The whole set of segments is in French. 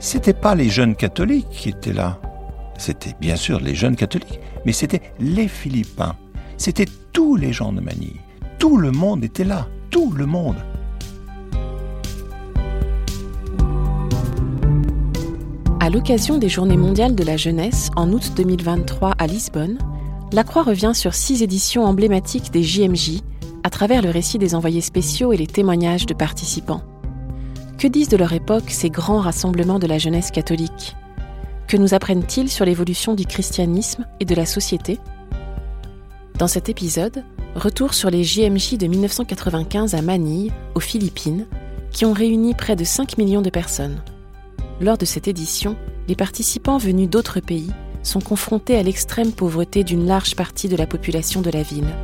C'était pas les jeunes catholiques qui étaient là. C'était bien sûr les jeunes catholiques, mais c'était les Philippins. C'était tous les gens de Manille. Tout le monde était là. Tout le monde. À l'occasion des Journées mondiales de la jeunesse en août 2023 à Lisbonne, la Croix revient sur six éditions emblématiques des JMJ à travers le récit des envoyés spéciaux et les témoignages de participants. Que disent de leur époque ces grands rassemblements de la jeunesse catholique? Que nous apprennent-ils sur l'évolution du christianisme et de la société? Dans cet épisode, retour sur les JMJ de 1995 à Manille, aux Philippines, qui ont réuni près de 5 millions de personnes. Lors de cette édition, les participants venus d'autres pays sont confrontés à l'extrême pauvreté d'une large partie de la population de la ville.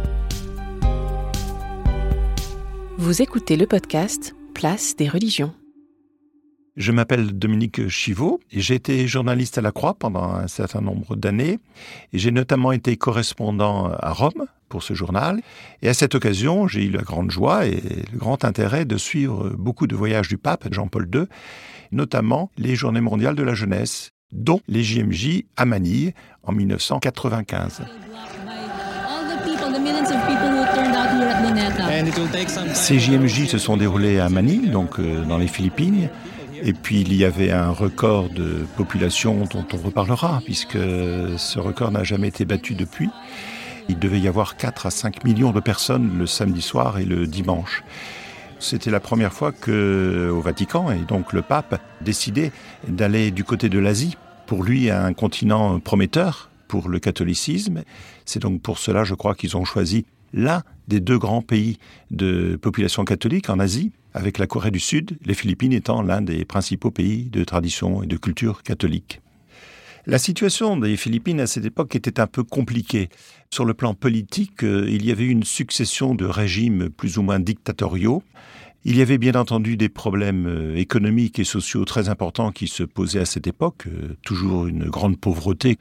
Vous écoutez le podcast Place des religions. Je m'appelle Dominique Chivot et j'ai été journaliste à la Croix pendant un certain nombre d'années. J'ai notamment été correspondant à Rome pour ce journal. Et à cette occasion, j'ai eu la grande joie et le grand intérêt de suivre beaucoup de voyages du pape Jean-Paul II notamment les Journées mondiales de la jeunesse, dont les JMJ à Manille en 1995. Ces JMJ se sont déroulés à Manille, donc euh, dans les Philippines. Et puis il y avait un record de population dont on reparlera, puisque ce record n'a jamais été battu depuis. Il devait y avoir 4 à 5 millions de personnes le samedi soir et le dimanche. C'était la première fois que, au Vatican, et donc le pape décidait d'aller du côté de l'Asie. Pour lui, un continent prometteur pour le catholicisme. C'est donc pour cela, je crois, qu'ils ont choisi l'un des deux grands pays de population catholique en Asie, avec la Corée du Sud, les Philippines étant l'un des principaux pays de tradition et de culture catholique. La situation des Philippines à cette époque était un peu compliquée. Sur le plan politique, euh, il y avait une succession de régimes plus ou moins dictatoriaux. Il y avait bien entendu des problèmes euh, économiques et sociaux très importants qui se posaient à cette époque, euh, toujours une grande pauvreté,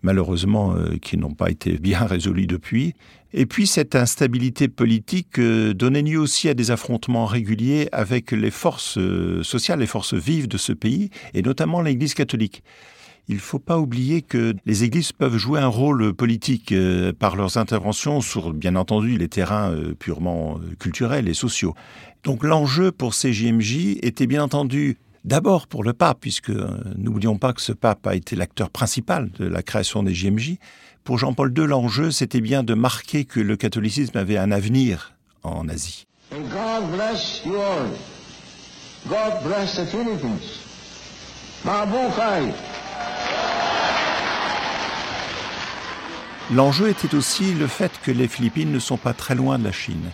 malheureusement, qui n'ont pas été bien résolus depuis. Et puis cette instabilité politique donnait lieu aussi à des affrontements réguliers avec les forces sociales, les forces vives de ce pays, et notamment l'Église catholique. Il ne faut pas oublier que les églises peuvent jouer un rôle politique euh, par leurs interventions sur, bien entendu, les terrains euh, purement euh, culturels et sociaux. Donc l'enjeu pour ces JMJ était bien entendu d'abord pour le pape, puisque n'oublions pas que ce pape a été l'acteur principal de la création des JMJ. Pour Jean-Paul II, l'enjeu, c'était bien de marquer que le catholicisme avait un avenir en Asie. God bless you all. God bless the Philippines. L'enjeu était aussi le fait que les Philippines ne sont pas très loin de la Chine.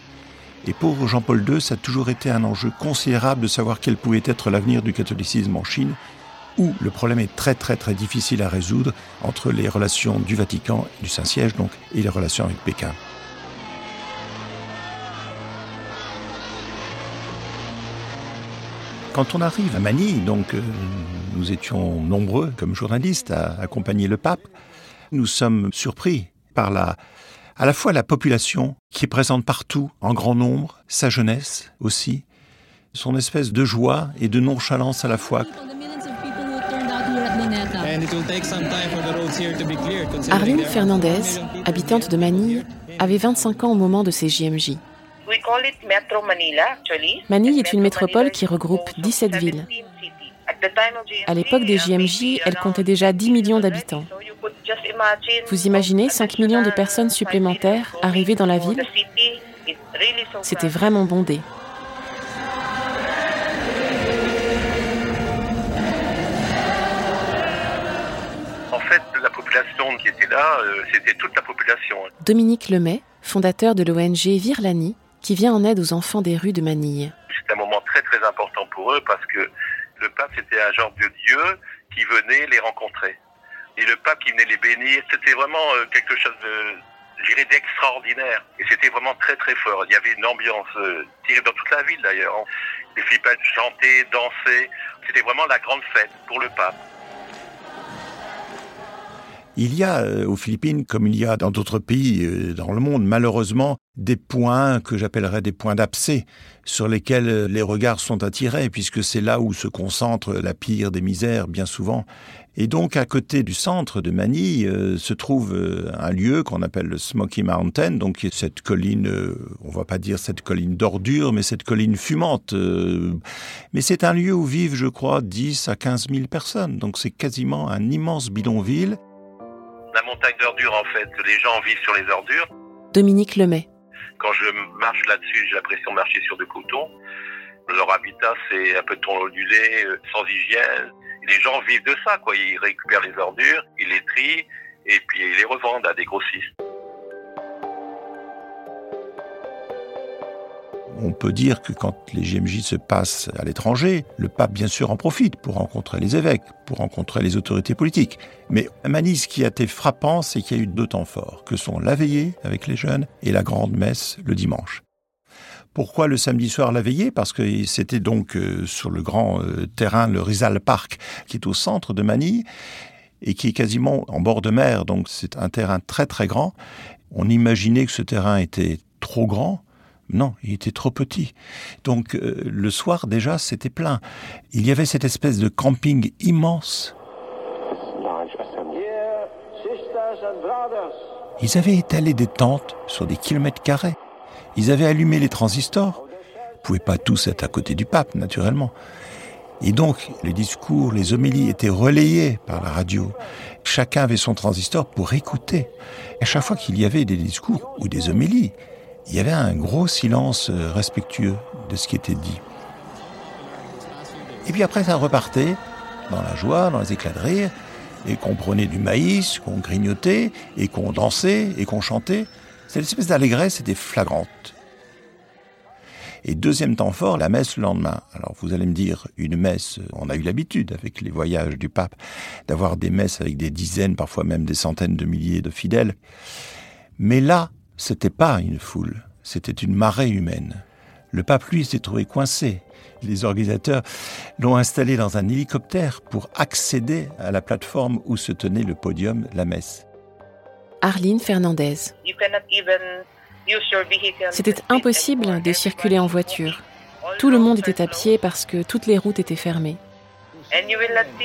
Et pour Jean-Paul II, ça a toujours été un enjeu considérable de savoir quel pouvait être l'avenir du catholicisme en Chine, où le problème est très très très difficile à résoudre entre les relations du Vatican, du Saint-Siège donc, et les relations avec Pékin. Quand on arrive à Manille, donc euh, nous étions nombreux comme journalistes à accompagner le pape, nous sommes surpris par la, à la fois la population qui est présente partout, en grand nombre, sa jeunesse aussi, son espèce de joie et de nonchalance à la fois. Arlene Fernandez, habitante de Manille, avait 25 ans au moment de ces JMJ. Manille est une métropole qui regroupe 17 villes. À l'époque des JMJ, elle comptait déjà 10 millions d'habitants. Vous imaginez 5 millions de personnes supplémentaires arrivées dans la ville? C'était vraiment bondé. La population qui était là, euh, c'était toute la population. Dominique Lemay, fondateur de l'ONG Virlani, qui vient en aide aux enfants des rues de Manille. C'est un moment très très important pour eux parce que le pape c'était un genre de Dieu qui venait les rencontrer. Et le pape qui venait les bénir, c'était vraiment euh, quelque chose de, je d'extraordinaire. Et c'était vraiment très très fort. Il y avait une ambiance euh, tirée dans toute la ville d'ailleurs. Les Philippins chantaient, dansaient. C'était vraiment la grande fête pour le pape. Il y a euh, aux Philippines, comme il y a dans d'autres pays euh, dans le monde, malheureusement, des points que j'appellerais des points d'abcès sur lesquels euh, les regards sont attirés, puisque c'est là où se concentre la pire des misères, bien souvent. Et donc, à côté du centre de Manille, se trouve un lieu qu'on appelle le Smoky Mountain, donc cette colline, on va pas dire cette colline d'ordure, mais cette colline fumante. mais c'est un lieu où vivent, je crois, 10 à 15 000 personnes. Donc c'est quasiment un immense bidonville la montagne d'ordures en fait. Les gens vivent sur les ordures. Dominique Lemay. Quand je marche là-dessus, j'ai l'impression de marcher sur du coton. Leur habitat, c'est un peu de ondulé, euh, sans hygiène. Les gens vivent de ça, quoi. Ils récupèrent les ordures, ils les trient, et puis ils les revendent à des grossistes. On peut dire que quand les GMJ se passent à l'étranger, le pape bien sûr en profite pour rencontrer les évêques, pour rencontrer les autorités politiques. Mais à Manille, ce qui a été frappant, c'est qu'il y a eu deux temps forts, que sont la veillée avec les jeunes et la grande messe le dimanche. Pourquoi le samedi soir la veillée? Parce que c'était donc euh, sur le grand euh, terrain, le Rizal Park, qui est au centre de Manille et qui est quasiment en bord de mer, donc c'est un terrain très très grand. On imaginait que ce terrain était trop grand, non, il était trop petit. Donc euh, le soir déjà, c'était plein. Il y avait cette espèce de camping immense. Ils avaient étalé des tentes sur des kilomètres carrés. Ils avaient allumé les transistors. Ils ne pouvaient pas tous être à côté du pape, naturellement. Et donc, les discours, les homélies étaient relayés par la radio. Chacun avait son transistor pour écouter. à chaque fois qu'il y avait des discours ou des homélies, il y avait un gros silence euh, respectueux de ce qui était dit. Et puis après, ça repartait dans la joie, dans les éclats de rire, et qu'on prenait du maïs, qu'on grignotait, et qu'on dansait, et qu'on chantait. Cette espèce d'allégresse était flagrante. Et deuxième temps fort, la messe le lendemain. Alors vous allez me dire, une messe, on a eu l'habitude avec les voyages du pape d'avoir des messes avec des dizaines, parfois même des centaines de milliers de fidèles. Mais là, c'était pas une foule, c'était une marée humaine. Le pape, lui, s'est trouvé coincé. Les organisateurs l'ont installé dans un hélicoptère pour accéder à la plateforme où se tenait le podium, la messe. Arline Fernandez. C'était impossible de circuler en voiture. Tout le monde était à pied parce que toutes les routes étaient fermées.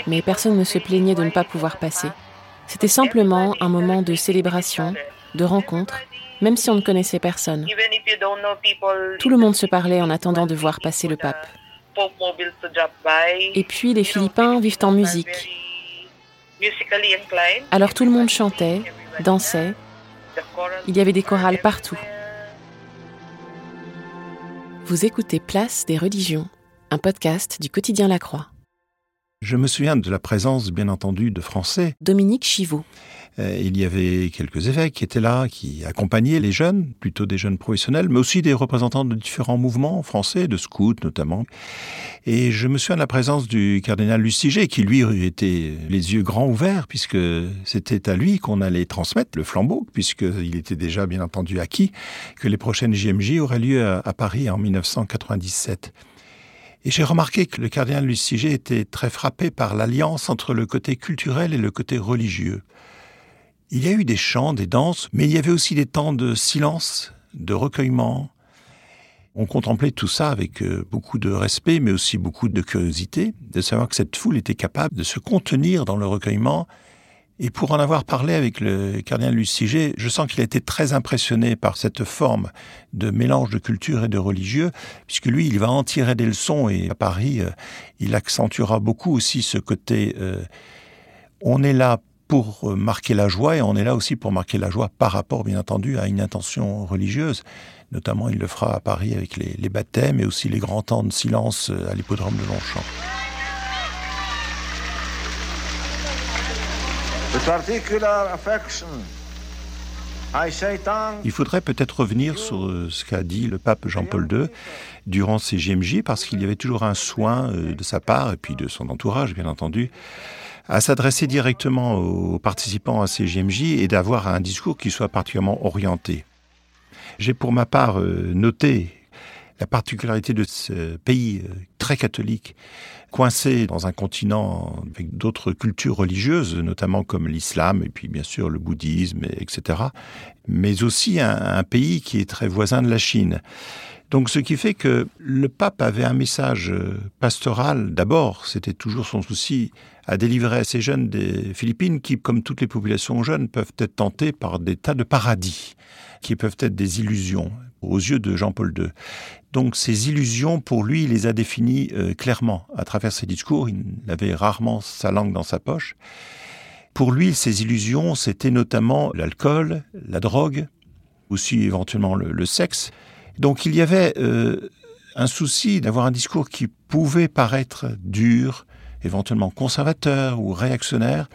Mais personne ne se plaignait de ne pas pouvoir passer. C'était simplement un moment de célébration, de rencontre même si on ne connaissait personne. Tout le monde se parlait en attendant de voir passer le pape. Et puis les Philippins vivent en musique. Alors tout le monde chantait, dansait. Il y avait des chorales partout. Vous écoutez Place des religions, un podcast du quotidien La Croix. Je me souviens de la présence, bien entendu, de Français. Dominique Chivot. Euh, il y avait quelques évêques qui étaient là, qui accompagnaient les jeunes, plutôt des jeunes professionnels, mais aussi des représentants de différents mouvements français, de scouts notamment. Et je me souviens de la présence du cardinal Lustiger, qui lui était les yeux grands ouverts, puisque c'était à lui qu'on allait transmettre le flambeau, puisqu'il était déjà bien entendu acquis que les prochaines JMJ auraient lieu à, à Paris en 1997. Et j'ai remarqué que le cardinal Lustiger était très frappé par l'alliance entre le côté culturel et le côté religieux. Il y a eu des chants, des danses, mais il y avait aussi des temps de silence, de recueillement. On contemplait tout ça avec euh, beaucoup de respect, mais aussi beaucoup de curiosité, de savoir que cette foule était capable de se contenir dans le recueillement. Et pour en avoir parlé avec le cardinal Luciger, je sens qu'il a été très impressionné par cette forme de mélange de culture et de religieux, puisque lui, il va en tirer des leçons et à Paris, euh, il accentuera beaucoup aussi ce côté euh, on est là pour euh, marquer la joie, et on est là aussi pour marquer la joie par rapport, bien entendu, à une intention religieuse. Notamment, il le fera à Paris avec les, baptêmes et aussi les grands temps de silence à l'hippodrome de Longchamp. Il faudrait peut-être revenir sur euh, ce qu'a dit le pape Jean-Paul II durant ces JMJ, parce qu'il y avait toujours un soin euh, de sa part, et puis de son entourage, bien entendu, à s'adresser directement aux participants à ces JMJ et d'avoir un discours qui soit particulièrement orienté. J'ai pour ma part euh, noté la particularité de ce pays très catholique coincé dans un continent avec d'autres cultures religieuses, notamment comme l'islam et puis bien sûr le bouddhisme, etc. Mais aussi un, pays qui est très voisin de la Chine. Donc ce qui fait que le pape avait un message pastoral. D'abord, c'était toujours son souci à délivrer à ces jeunes des Philippines qui, comme toutes les populations jeunes, peuvent être tentées par des tas de paradis, qui peuvent être des illusions aux yeux de Jean-Paul II. Donc ces illusions, pour lui, il les a définies euh, clairement à travers ses discours. Il avait rarement sa langue dans sa poche. Pour lui, ces illusions, c'était notamment l'alcool, la drogue, aussi éventuellement le, sexe. Donc il y avait euh, un souci d'avoir un discours qui pouvait paraître dur, éventuellement conservateur ou réactionnaire,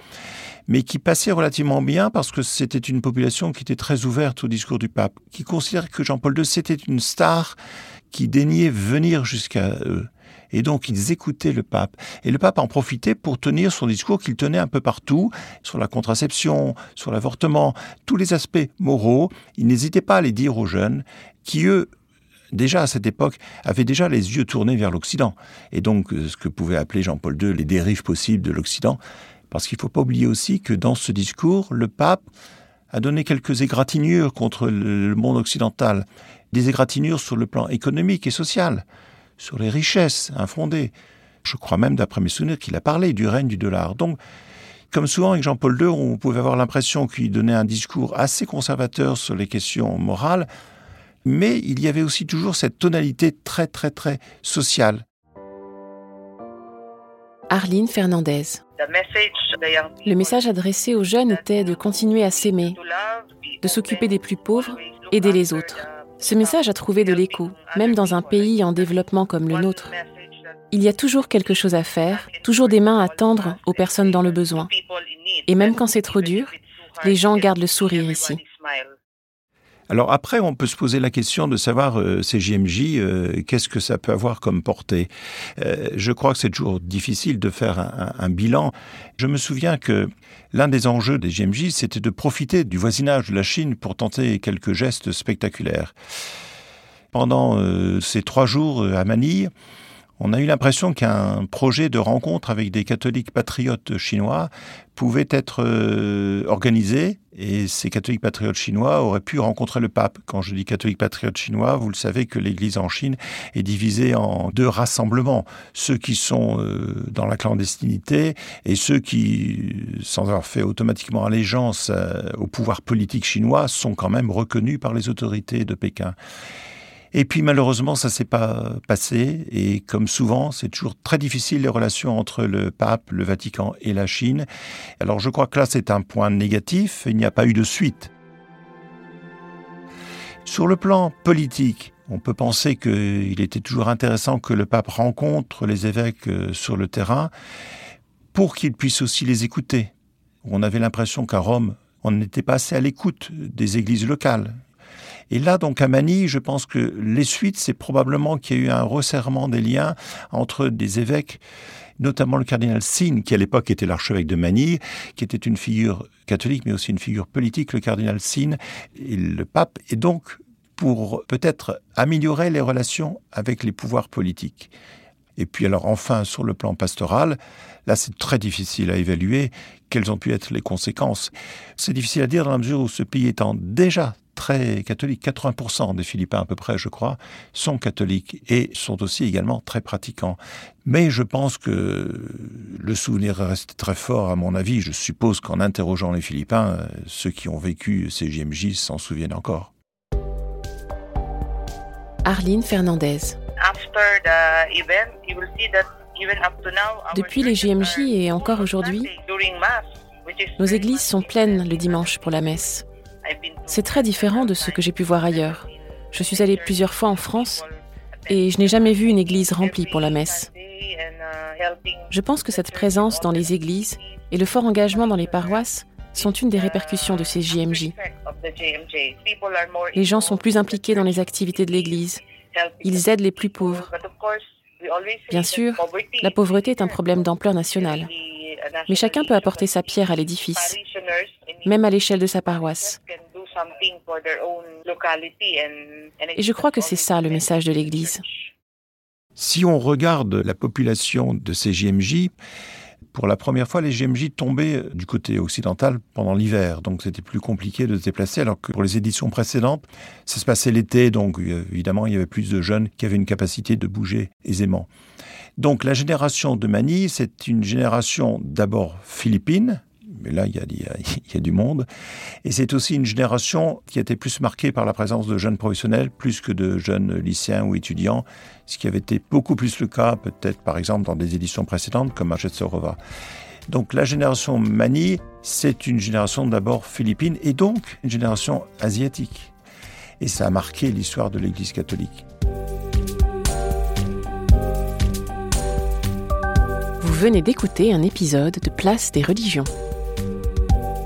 mais qui passait relativement bien parce que c'était une population qui était très ouverte au discours du pape, qui considérait que Jean-Paul II c'était une star qui daignait venir jusqu'à eux. Et donc ils écoutaient le pape. Et le pape en profitait pour tenir son discours qu'il tenait un peu partout, sur la contraception, sur l'avortement, tous les aspects moraux. Il n'hésitait pas à les dire aux jeunes, qui eux, déjà à cette époque, avaient déjà les yeux tournés vers l'Occident. Et donc euh, ce que pouvait appeler Jean-Paul II les dérives possibles de l'Occident. Parce qu'il ne faut pas oublier aussi que dans ce discours, le pape a donné quelques égratignures contre le monde occidental des égratignures sur le plan économique et social, sur les richesses infondées. Je crois même, d'après mes souvenirs, qu'il a parlé du règne du dollar. Donc, comme souvent avec Jean-Paul II, on pouvait avoir l'impression qu'il donnait un discours assez conservateur sur les questions morales, mais il y avait aussi toujours cette tonalité très très très sociale. Arline Fernandez. Le message adressé aux jeunes était de continuer à s'aimer, de s'occuper des plus pauvres, aider les autres. Ce message a trouvé de l'écho, même dans un pays en développement comme le nôtre. Il y a toujours quelque chose à faire, toujours des mains à tendre aux personnes dans le besoin. Et même quand c'est trop dur, les gens gardent le sourire ici. Alors après, on peut se poser la question de savoir euh, ces JMJ, euh, qu'est-ce que ça peut avoir comme portée? Euh, je crois que c'est toujours difficile de faire un, bilan. Je me souviens que l'un des enjeux des JMJ, c'était de profiter du voisinage de la Chine pour tenter quelques gestes spectaculaires. Pendant ces trois jours à Manille, on a eu l'impression qu'un projet de rencontre avec des catholiques patriotes chinois pouvait être euh, organisé et ces catholiques patriotes chinois auraient pu rencontrer le pape. Quand je dis catholiques patriotes chinois, vous le savez que l'Église en Chine est divisée en deux rassemblements. Ceux qui sont euh, dans la clandestinité et ceux qui, sans avoir fait automatiquement allégeance euh, au pouvoir politique chinois, sont quand même reconnus par les autorités de Pékin. Et puis malheureusement, ça s'est pas passé. Et comme souvent, c'est toujours très difficile les relations entre le pape, le Vatican et la Chine. Alors je crois que là, c'est un point négatif. Il n'y a pas eu de suite. Sur le plan politique, on peut penser qu'il était toujours intéressant que le pape rencontre les évêques euh, sur le terrain pour qu'ils puissent aussi les écouter. On avait l'impression qu'à Rome, on n'était pas assez à l'écoute des églises locales. Et là, donc, à Manille, je pense que les suites, c'est probablement qu'il y a eu un resserrement des liens entre des évêques notamment le cardinal Sin, qui à l'époque était l'archevêque de Manille, qui était une figure catholique, mais aussi une figure politique, le cardinal Sin et le pape, et donc pour peut-être améliorer les relations avec les pouvoirs politiques. Et puis alors enfin, sur le plan pastoral, là c'est très difficile à évaluer quelles ont pu être les conséquences. C'est difficile à dire dans la mesure où ce pays étant déjà très catholiques. 80% des Philippins à peu près, je crois, sont catholiques et sont aussi également très pratiquants. Mais je pense que le souvenir reste très fort à mon avis. Je suppose qu'en interrogeant les Philippins, ceux qui ont vécu ces JMJ s'en souviennent encore. Arline Fernandez. Depuis les JMJ et encore aujourd'hui, nos églises sont pleines le dimanche pour la messe. C'est très différent de ce que j'ai pu voir ailleurs. Je suis allée plusieurs fois en France et je n'ai jamais vu une église remplie pour la messe. Je pense que cette présence dans les églises et le fort engagement dans les paroisses sont une des répercussions de ces JMJ. Les gens sont plus impliqués dans les activités de l'Église. Ils aident les plus pauvres. Bien sûr, la pauvreté est un problème d'ampleur nationale. Mais chacun peut apporter sa pierre à l'édifice, même à l'échelle de sa paroisse. Et je crois que c'est ça le message de l'Église. Si on regarde la population de ces JMJ, pour la première fois, les GMJ tombaient du côté occidental pendant l'hiver, donc c'était plus compliqué de se déplacer, alors que pour les éditions précédentes, ça se passait l'été, donc euh, évidemment, il y avait plus de jeunes qui avaient une capacité de bouger aisément. Donc la génération de Mani, c'est une génération d'abord philippine, mais là, il y, a, du monde. Et c'est aussi une génération qui été plus marquée par la présence de jeunes professionnels, plus que de jeunes lycéens ou étudiants, ce qui avait été beaucoup plus le cas, peut-être par exemple dans des éditions précédentes, comme Machet Sorova. Donc la génération Mani, c'est une génération d'abord philippine et donc une génération asiatique. Et ça a marqué l'histoire de l'Église catholique. Vous venez d'écouter un épisode de Place des religions.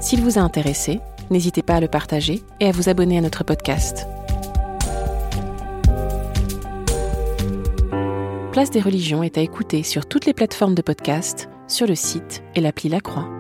S'il vous a intéressé, n'hésitez pas à le partager et à vous abonner à notre podcast. Place des religions est à écouter sur toutes les plateformes de podcast, sur le site et l'appli La Croix.